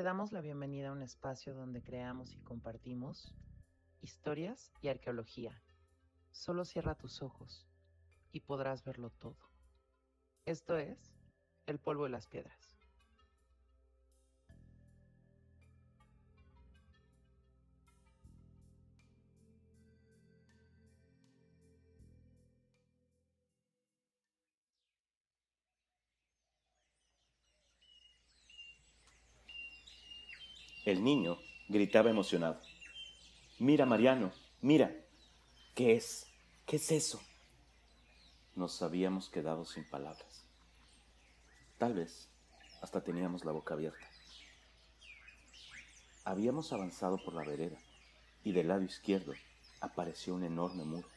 Te damos la bienvenida a un espacio donde creamos y compartimos historias y arqueología. Solo cierra tus ojos y podrás verlo todo. Esto es El polvo y las piedras. El niño gritaba emocionado. Mira, Mariano, mira. ¿Qué es? ¿Qué es eso? Nos habíamos quedado sin palabras. Tal vez hasta teníamos la boca abierta. Habíamos avanzado por la vereda y del lado izquierdo apareció un enorme muro,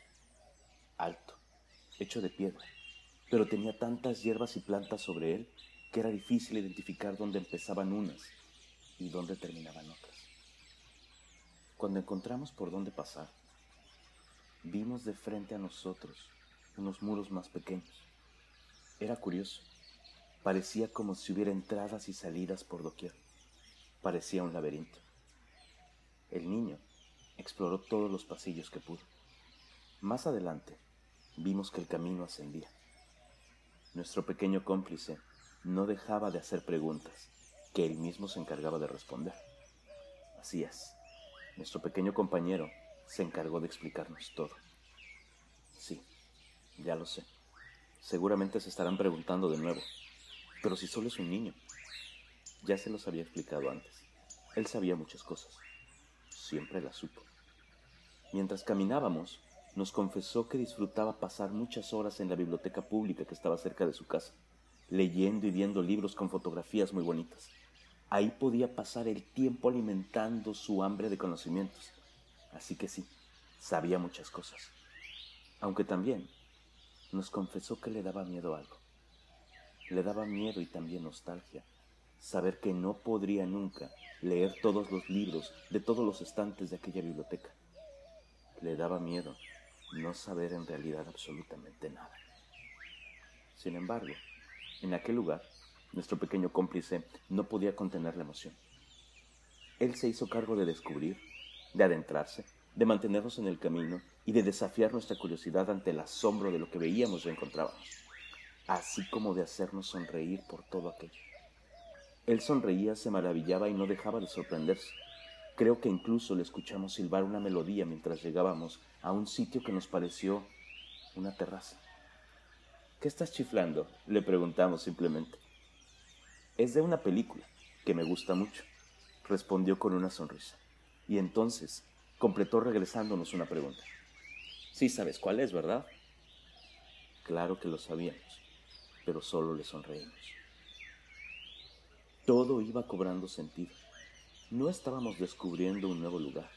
alto, hecho de piedra, pero tenía tantas hierbas y plantas sobre él que era difícil identificar dónde empezaban unas y dónde terminaban otras. Cuando encontramos por dónde pasar, vimos de frente a nosotros unos muros más pequeños. Era curioso. Parecía como si hubiera entradas y salidas por doquier. Parecía un laberinto. El niño exploró todos los pasillos que pudo. Más adelante, vimos que el camino ascendía. Nuestro pequeño cómplice no dejaba de hacer preguntas que él mismo se encargaba de responder. Así es, nuestro pequeño compañero se encargó de explicarnos todo. Sí, ya lo sé. Seguramente se estarán preguntando de nuevo. Pero si solo es un niño. Ya se los había explicado antes. Él sabía muchas cosas. Siempre las supo. Mientras caminábamos, nos confesó que disfrutaba pasar muchas horas en la biblioteca pública que estaba cerca de su casa, leyendo y viendo libros con fotografías muy bonitas. Ahí podía pasar el tiempo alimentando su hambre de conocimientos. Así que sí, sabía muchas cosas. Aunque también nos confesó que le daba miedo algo. Le daba miedo y también nostalgia saber que no podría nunca leer todos los libros de todos los estantes de aquella biblioteca. Le daba miedo no saber en realidad absolutamente nada. Sin embargo, en aquel lugar nuestro pequeño cómplice no podía contener la emoción. Él se hizo cargo de descubrir, de adentrarse, de mantenernos en el camino y de desafiar nuestra curiosidad ante el asombro de lo que veíamos y encontrábamos, así como de hacernos sonreír por todo aquello. Él sonreía, se maravillaba y no dejaba de sorprenderse. Creo que incluso le escuchamos silbar una melodía mientras llegábamos a un sitio que nos pareció una terraza. ¿Qué estás chiflando? le preguntamos simplemente. Es de una película que me gusta mucho, respondió con una sonrisa. Y entonces completó regresándonos una pregunta. Sí sabes cuál es, ¿verdad? Claro que lo sabíamos, pero solo le sonreímos. Todo iba cobrando sentido. No estábamos descubriendo un nuevo lugar.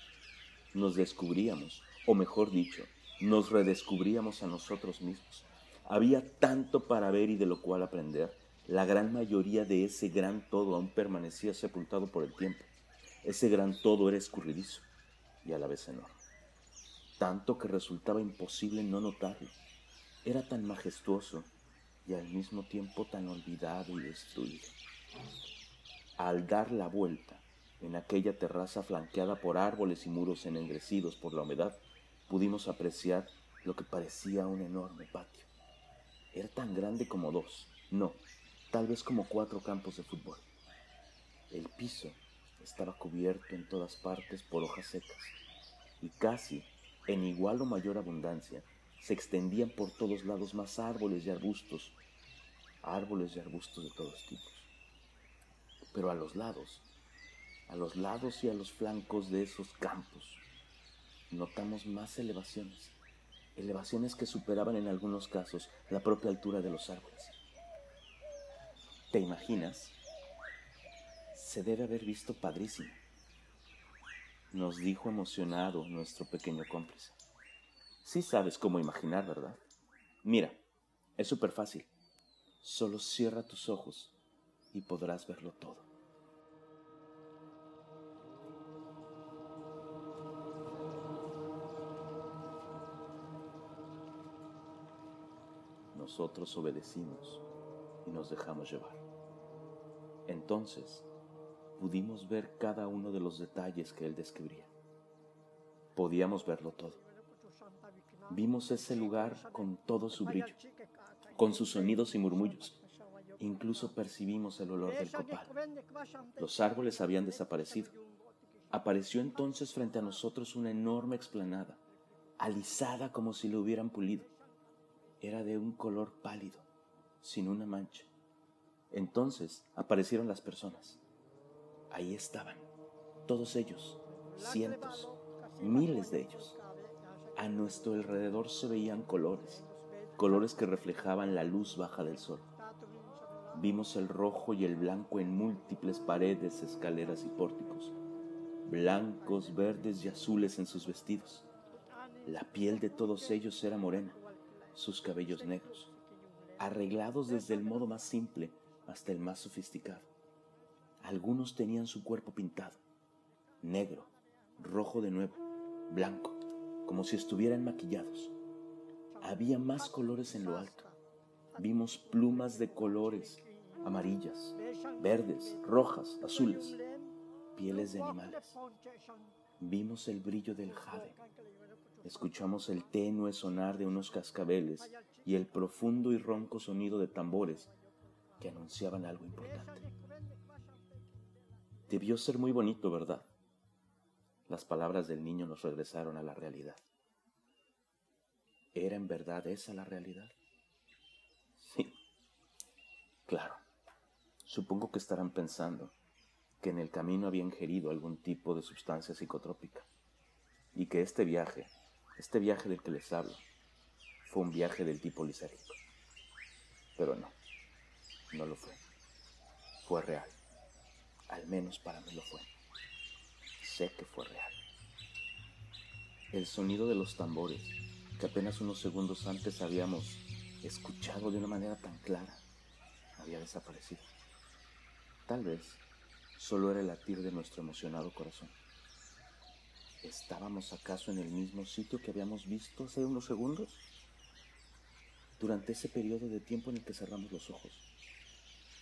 Nos descubríamos, o mejor dicho, nos redescubríamos a nosotros mismos. Había tanto para ver y de lo cual aprender la gran mayoría de ese gran todo aún permanecía sepultado por el tiempo. Ese gran todo era escurridizo y a la vez enorme, tanto que resultaba imposible no notarlo. Era tan majestuoso y al mismo tiempo tan olvidado y destruido. Al dar la vuelta en aquella terraza flanqueada por árboles y muros ennegrecidos por la humedad, pudimos apreciar lo que parecía un enorme patio. Era tan grande como dos, no, tal vez como cuatro campos de fútbol. El piso estaba cubierto en todas partes por hojas secas y casi en igual o mayor abundancia se extendían por todos lados más árboles y arbustos, árboles y arbustos de todos tipos. Pero a los lados, a los lados y a los flancos de esos campos, notamos más elevaciones, elevaciones que superaban en algunos casos la propia altura de los árboles. ¿Te imaginas? Se debe haber visto padrísimo. Nos dijo emocionado nuestro pequeño cómplice. Sí sabes cómo imaginar, ¿verdad? Mira, es súper fácil. Solo cierra tus ojos y podrás verlo todo. Nosotros obedecimos y nos dejamos llevar. Entonces, pudimos ver cada uno de los detalles que él describía. Podíamos verlo todo. Vimos ese lugar con todo su brillo, con sus sonidos y murmullos. Incluso percibimos el olor del copal. Los árboles habían desaparecido. Apareció entonces frente a nosotros una enorme explanada, alisada como si lo hubieran pulido. Era de un color pálido, sin una mancha. Entonces aparecieron las personas. Ahí estaban, todos ellos, cientos, miles de ellos. A nuestro alrededor se veían colores, colores que reflejaban la luz baja del sol. Vimos el rojo y el blanco en múltiples paredes, escaleras y pórticos, blancos, verdes y azules en sus vestidos. La piel de todos ellos era morena, sus cabellos negros, arreglados desde el modo más simple hasta el más sofisticado. Algunos tenían su cuerpo pintado, negro, rojo de nuevo, blanco, como si estuvieran maquillados. Había más colores en lo alto. Vimos plumas de colores, amarillas, verdes, rojas, azules, pieles de animales. Vimos el brillo del jade. Escuchamos el tenue sonar de unos cascabeles y el profundo y ronco sonido de tambores que anunciaban algo importante. Debió ser muy bonito, ¿verdad? Las palabras del niño nos regresaron a la realidad. ¿Era en verdad esa la realidad? Sí, claro. Supongo que estarán pensando que en el camino había ingerido algún tipo de sustancia psicotrópica y que este viaje, este viaje del que les hablo, fue un viaje del tipo lisérgico. Pero no. No lo fue. Fue real. Al menos para mí lo fue. Sé que fue real. El sonido de los tambores, que apenas unos segundos antes habíamos escuchado de una manera tan clara, había desaparecido. Tal vez solo era el latir de nuestro emocionado corazón. ¿Estábamos acaso en el mismo sitio que habíamos visto hace unos segundos? Durante ese periodo de tiempo en el que cerramos los ojos.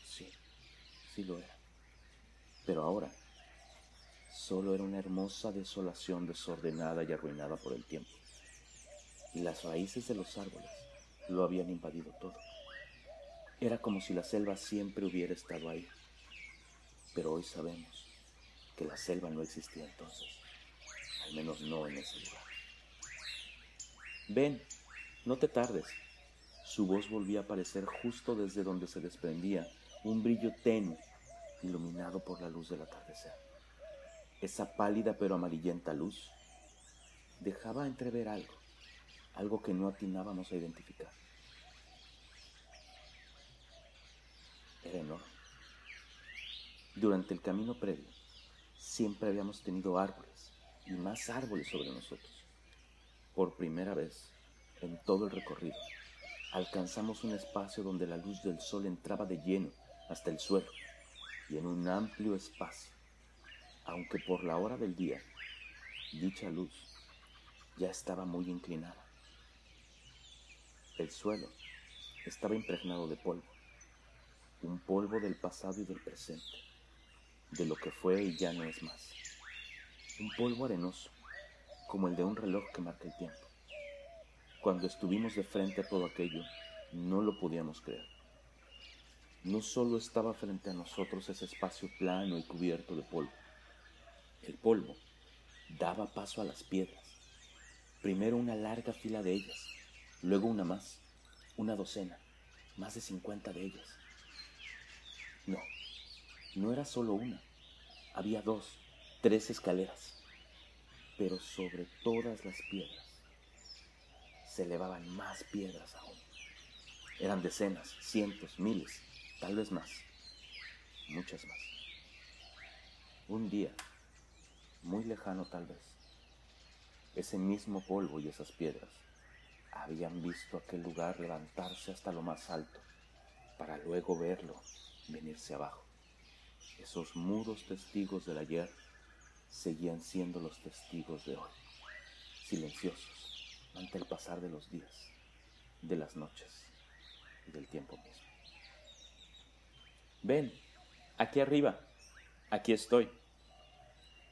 Sí, sí lo era. Pero ahora solo era una hermosa desolación desordenada y arruinada por el tiempo. Y las raíces de los árboles lo habían invadido todo. Era como si la selva siempre hubiera estado ahí. Pero hoy sabemos que la selva no existía entonces, al menos no en ese lugar. Ven, no te tardes. Su voz volvía a aparecer justo desde donde se desprendía un brillo tenue, iluminado por la luz del atardecer. Esa pálida pero amarillenta luz dejaba entrever algo, algo que no atinábamos a identificar. Era enorme. Durante el camino previo, siempre habíamos tenido árboles y más árboles sobre nosotros. Por primera vez, en todo el recorrido, alcanzamos un espacio donde la luz del sol entraba de lleno hasta el suelo y en un amplio espacio, aunque por la hora del día, dicha luz ya estaba muy inclinada. El suelo estaba impregnado de polvo, un polvo del pasado y del presente, de lo que fue y ya no es más. Un polvo arenoso, como el de un reloj que marca el tiempo. Cuando estuvimos de frente a todo aquello, no lo podíamos creer no solo estaba frente a nosotros ese espacio plano y cubierto de polvo. El polvo daba paso a las piedras. Primero una larga fila de ellas, luego una más, una docena, más de cincuenta de ellas. No, no era solo una, había dos, tres escaleras, pero sobre todas las piedras se elevaban más piedras aún. Eran decenas, cientos, miles tal vez más, muchas más. Un día, muy lejano tal vez, ese mismo polvo y esas piedras habían visto aquel lugar levantarse hasta lo más alto, para luego verlo venirse abajo. Esos mudos testigos del ayer seguían siendo los testigos de hoy, silenciosos ante el pasar de los días, de las noches y del tiempo mismo. Ven, aquí arriba. Aquí estoy.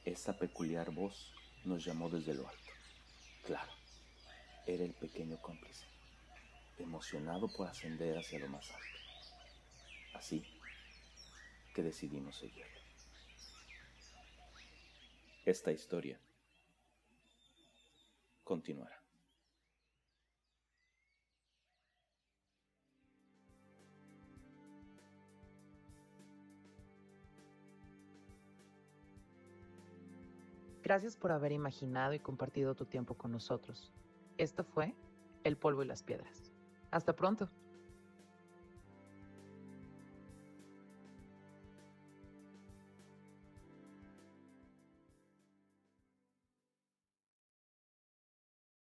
Esa peculiar voz nos llamó desde lo alto. Claro, era el pequeño cómplice, emocionado por ascender hacia lo más alto. Así que decidimos seguirlo. Esta historia continuará. Gracias por haber imaginado y compartido tu tiempo con nosotros. Esto fue El polvo y las piedras. Hasta pronto.